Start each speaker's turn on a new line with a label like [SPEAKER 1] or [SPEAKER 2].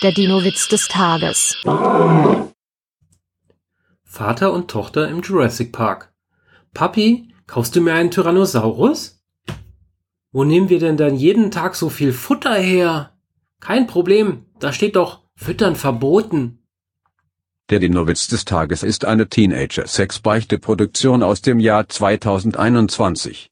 [SPEAKER 1] Der Dino-Witz des Tages.
[SPEAKER 2] Vater und Tochter im Jurassic Park. Papi, kaufst du mir einen Tyrannosaurus? Wo nehmen wir denn dann jeden Tag so viel Futter her? Kein Problem, da steht doch Füttern verboten.
[SPEAKER 3] Der Dino-Witz des Tages ist eine Teenager-Sex-Beichte-Produktion aus dem Jahr 2021.